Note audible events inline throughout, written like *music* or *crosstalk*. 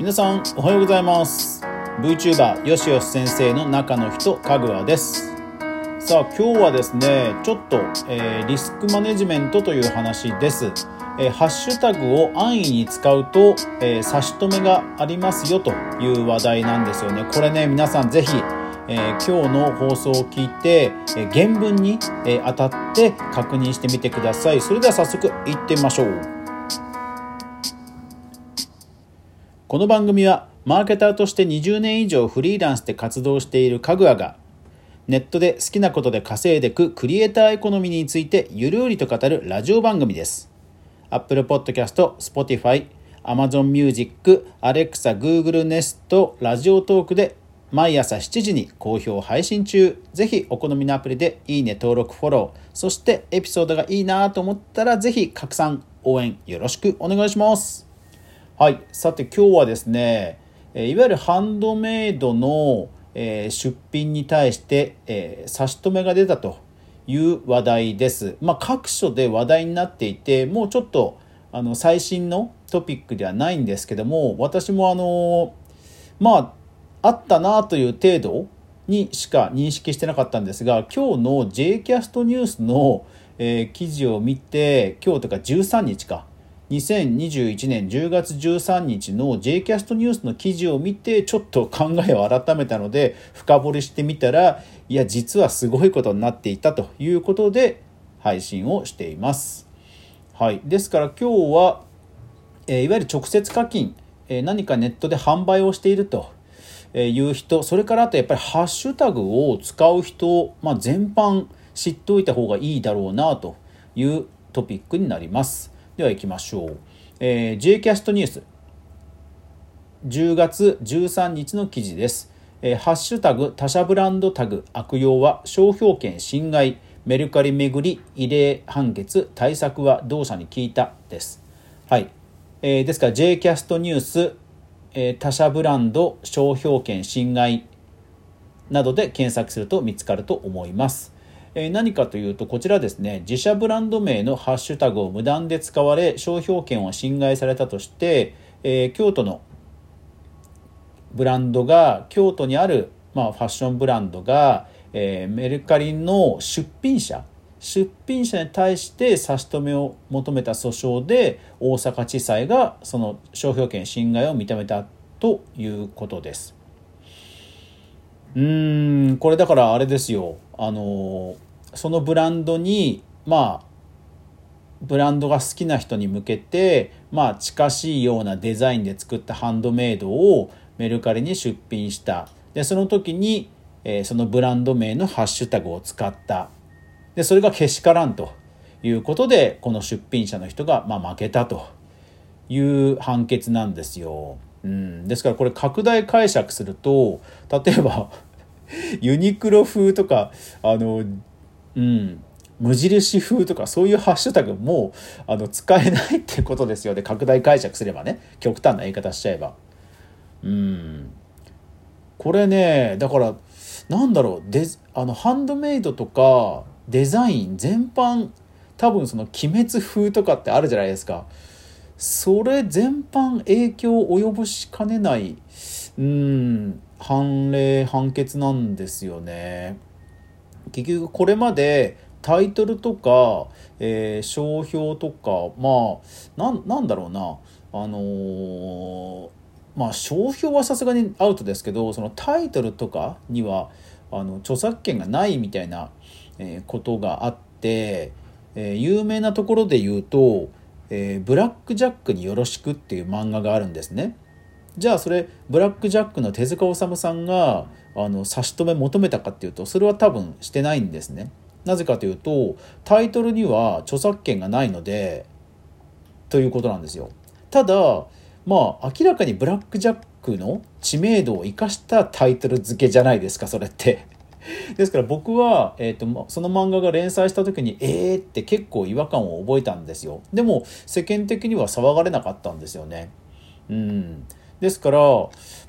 皆さんおはようございます VTuber よしよし先生の中の人かぐわですさあ今日はですねちょっと、えー、リスクマネジメントという話ですえー、ハッシュタグを安易に使うと、えー、差し止めがありますよという話題なんですよね。これね、皆さんぜひ、えー、今日の放送を聞いて、え原文に、え当たって確認してみてください。それでは早速いってみましょう。この番組はマーケターとして20年以上フリーランスで活動しているかぐわがネットで好きなことで稼いでくクリエイターエコノミーについてゆるりと語るラジオ番組です。Apple Podcast、Spotify、Amazon Music、Alexa、Google Nest、ラジオトークで毎朝7時に好評配信中。ぜひお好みのアプリでいいね、登録、フォロー、そしてエピソードがいいなと思ったらぜひ拡散、応援よろしくお願いします。はい、さて今日はですね、いわゆるハンドメイドの出品に対して差し止めが出たという話題です。まあ、各所で話題になっていて、もうちょっとあの最新のトピックではないんですけども、私もあのまあ、あったなという程度にしか認識してなかったんですが、今日の J キャストニュースの、え、記事を見て、今日とか13日か、2021年10月13日の J キャストニュースの記事を見てちょっと考えを改めたので深掘りしてみたらいや実はすごいことになっていたということで配信をしています。はい、ですから今日は、えいわゆる直接課金、え何かネットで販売をしているという人それからあとやっぱりハッシュタグを使う人、まあ、全般知っておいた方がいいだろうなというトピックになります。では行きましょう。えー、J キャストニュース10月13日の記事です。えー、ハッシュタグ他社ブランドタグ悪用は商標権侵害メルカリめぐり異例判決対策は同社に聞いたです。はい。えー、ですから J キャストニュース、えー、他社ブランド商標権侵害などで検索すると見つかると思います。え何かというとこちらですね自社ブランド名のハッシュタグを無断で使われ商標権を侵害されたとして、え京都のブランドが京都にある、まあ、ファッションブランドが、えメルカリの出品者出品者に対して差し止めを求めた訴訟で大阪地裁がその商標権侵害を認めたということです。うーんこれだからあれですよあのそのブランドにまあブランドが好きな人に向けてまあ近しいようなデザインで作ったハンドメイドをメルカリに出品した。でその時に、えー、そのブランド名のハッシュタグを使った。でそれがけしからんと。いうことでこの出品者の人が、まあ、負けたと。いう判決なんですよ。うん、ですからこれ拡大解釈すると例えば *laughs* ユニクロ風とかあのうん無印風とかそういうハッシュタグもあの使えないってことですよね。拡大解釈すればね。極端な言い方しちゃえば。うん。これねだからなんだろう。デあのハンドメイドとかデザイン全般多分その鬼滅風とかってあるじゃないですか。それ全般影響を及ぼしかねない。うん。判例判決なんですよね。結局これまでタイトルとか、えー、商標とかまあなんだろうなあのー、まあ商標はさすがにアウトですけどそのタイトルとかにはあの著作権がないみたいな、えー、ことがあって、え、有名なところで言うとえ、ブラック・ジャックによろしく」っていう漫画があるんですね。じゃあそれブラック・ジャックの手塚治虫さんがあの差し止め求めたかっていうとそれは多分してないんですね。なぜかというとタイトルには著作権がないのでということなんですよ。ただまあ明らかにブラック・ジャックの知名度を生かしたタイトル付けじゃないですかそれって。*laughs* ですから僕は、えーと、その漫画が連載した時にえーって結構違和感を覚えたんですよでも世間的には騒がれなかったんですよねうんですから、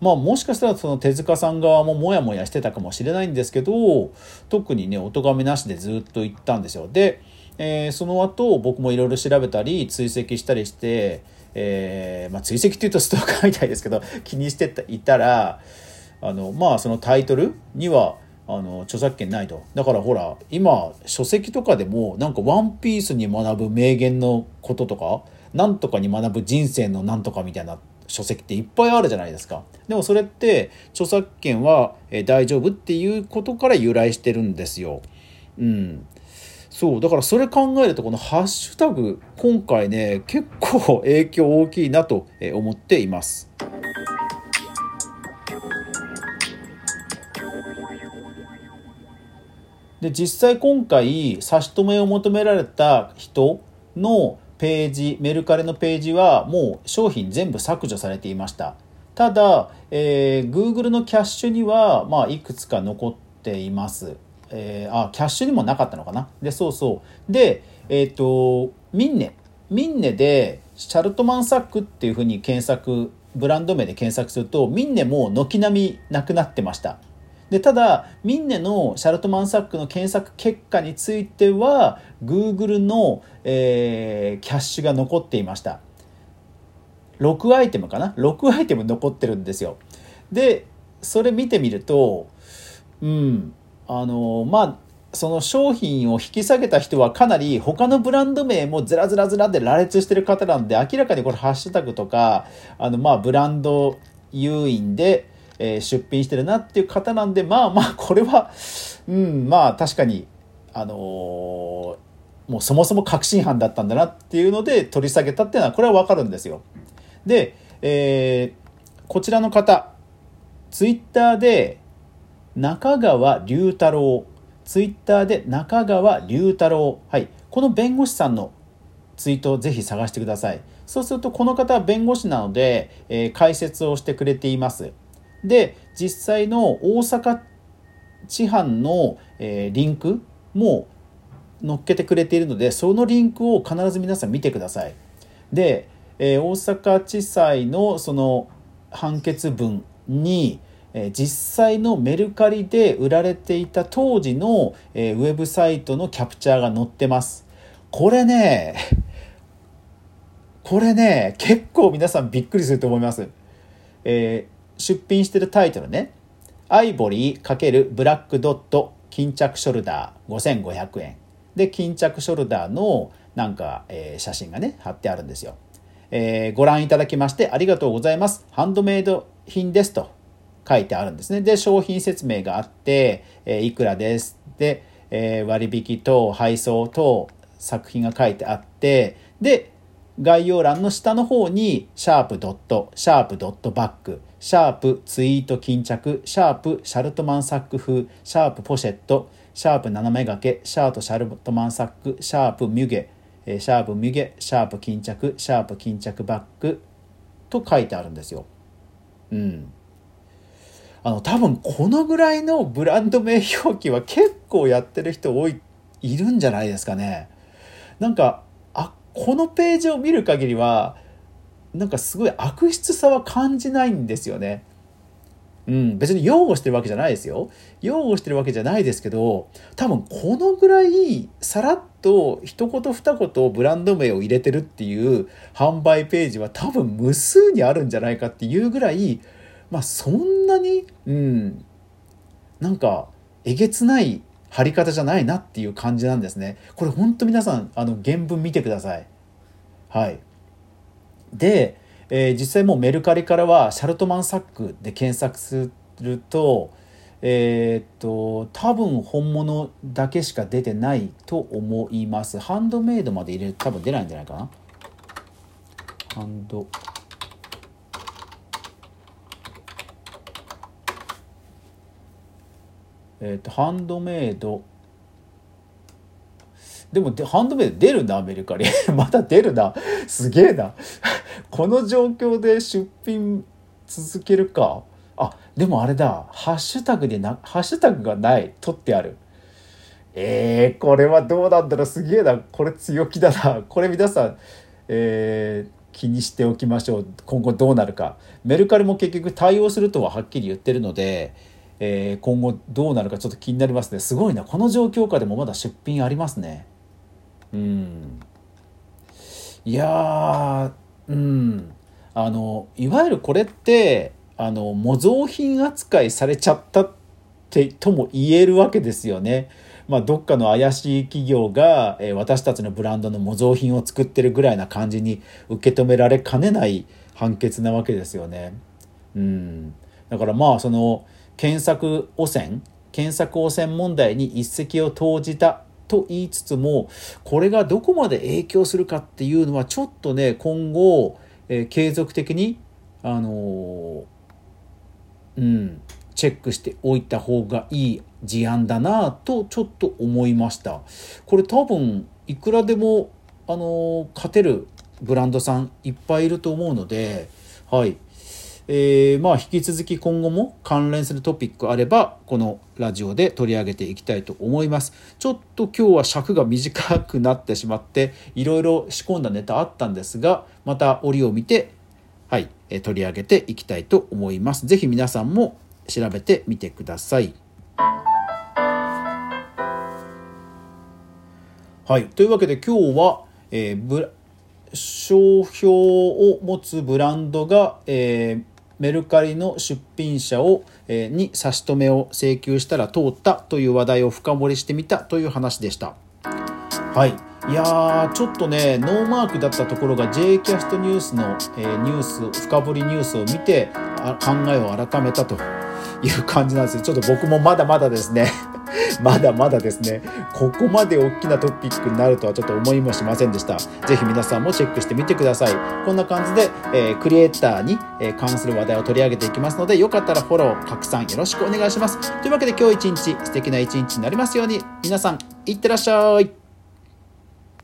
まあ、もしかしたらその手塚さん側もモヤモヤしてたかもしれないんですけど特にねお咎めなしでずっと行ったんですよ。で、えー、その後僕もいろいろ調べたり追跡したりして、えーまあ、追跡っていうとストーカーみたいですけど *laughs* 気にしていたらあのまあそのタイトルにはあの著作権ないと。だからほら今書籍とかでもなんか「ワンピースに学ぶ名言のこととかなんとかに学ぶ人生のなんとかみたいな書籍っていっぱいあるじゃないですか。でもそれって著作権は大丈夫っていうことから由来してるんですよ。うん。そう。だからそれ考えるとこのハッシュタグ今回ね結構影響大きいなと思っています。で実際今回差し止めを求められた人のページメルカリのページはもう商品全部削除されていました。ただ、えー、Google のキャッシュには、まあ、いくつか残っています。えー、あキャッシュにもなかったのかな？でそうそう。でえっ、ー、とミンネ。ミンネでシャルトマンサックっていうふうに検索ブランド名で検索するとミンネも軒並みなくなってました。でただミンネのシャルトマンサックの検索結果については Google の、えー、キャッシュが残っていました。6アイテムかな？6アイテム残ってるんですよ。でそれ見てみるとうんあのまあその商品を引き下げた人はかなり他のブランド名もずらずらずらで羅列してる方なんで明らかにこれハッシュタグとかあのまあブランド誘引で、え、出品してるなっていう方なんでまあまあこれはうんまあ確かにあのー、もうそもそも確信犯だったんだなっていうので取り下げたっていうのはこれはわかるんですよ。で、えー、こちらの方ツイッターで中川龍太郎。ツイッターで中川龍太郎。はい。この弁護士さんのツイートをぜひ探してください。そうするとこの方は弁護士なので、えー、解説をしてくれています。で実際の大阪地販の、え、リンクも載っけてくれているのでそのリンクを必ず皆さん見てくださいで、え、大阪地裁のその判決文にえ実際のメルカリで売られていた当時の、えウェブサイトのキャプチャーが載ってます。これね、これね、結構皆さんびっくりすると思います。えー、出品してるタイトルね。アイボリー×ブラックドット巾着ショルダー5500円。で、巾着ショルダーのなんか、えー、写真がね、貼ってあるんですよ。えー、ご覧いただきましてありがとうございます。ハンドメイド品ですと書いてあるんですね。で、商品説明があって、えー、いくらです。で、えー、割引等、配送等、作品が書いてあって、で、概要欄の下の方に、シャープドット、シャープドットバック、シャープツイート巾着、シャープシャルトマンサック風、シャープポシェット、シャープ斜め掛け、シャープシャルトマンサック、シャープミュゲ、シャープミュゲ、シャープ巾着、シャープ巾着バックと書いてあるんですよ。うん。あの多分このぐらいのブランド名表記は結構やってる人多いいるんじゃないですかね。なんかあこのページを見る限りはなんかすごい悪質さは感じないんですよね。うん、別に擁護してるわけじゃないですよ。擁護してるわけじゃないですけど、多分このぐらいさらっと一言二言ブランド名を入れてるっていう販売ページは多分無数にあるんじゃないかっていうぐらいまあそんなに、うん、なんかえげつない貼り方じゃないなっていう感じなんですね。これ本当皆さんあの原文見てください。はい。で、えー、実際もうメルカリからはシャルトマンサックで検索すると、えー、っと多分本物だけしか出てないと思います。ハンドメイドまで入れると多分出ないんじゃないかな？ハンド。えっ、とハンドメイド。でもでハンドメイド出るなアメリカに。*laughs* まだ出るな。すげえな。この状況で出品続けるか。あでもあれだ。ハッシュタグでなハッシュタグがない。取ってある。えー、これはどうなんだろう。すげえな。これ強気だな。これ皆さんえー、気にしておきましょう。今後どうなるか。メルカリも結局対応するとははっきり言ってるのでえー、今後どうなるかちょっと気になりますね。すごいな。この状況下でもまだ出品ありますね。うん。いやうんあのいわゆるこれってあの模造品扱いされちゃったってとも言えるわけですよね。まあ、どっかの怪しい企業が、え、私たちのブランドの模造品を作ってるぐらいな感じに受け止められかねない判決なわけですよね。うん、だからまあその検索汚染検索汚染問題に一石を投じたと言いつつもこれがどこまで影響するかっていうのはちょっとね今後、えー、継続的にあのー、うんチェックしておいた方がいい事案だなとちょっと思いました。これ多分いくらでもあの勝てるブランドさんいっぱいいると思うのではい。えー、まあ引き続き今後も関連するトピックあればこのラジオで取り上げていきたいと思いますちょっと今日は尺が短くなってしまっていろいろ仕込んだネタあったんですがまた折を見てはい取り上げていきたいと思います是非皆さんも調べてみてください。はい、というわけで今日は、えー、商標を持つブランドが、えー、メルカリの出品者を、えー、に差し止めを請求したら通ったという話題を深掘りしてみたという話でした。はい。いやー、ちょっとね、ノーマークだったところが J キャストニュースの、えー、ニュース、深掘りニュースを見てあ考えを改めたという感じなんですよ。ちょっと僕もまだまだですね *laughs* まだまだですね、ここまで大きなトピックになるとはちょっと思いもしませんでした。ぜひ皆さんもチェックしてみてください。こんな感じで、えー、クリエイターに、え関する話題を取り上げていきますので、よかったらフォロー、拡散よろしくお願いします。というわけで今日一日素敵な一日になりますように、皆さん、いってらっしゃい。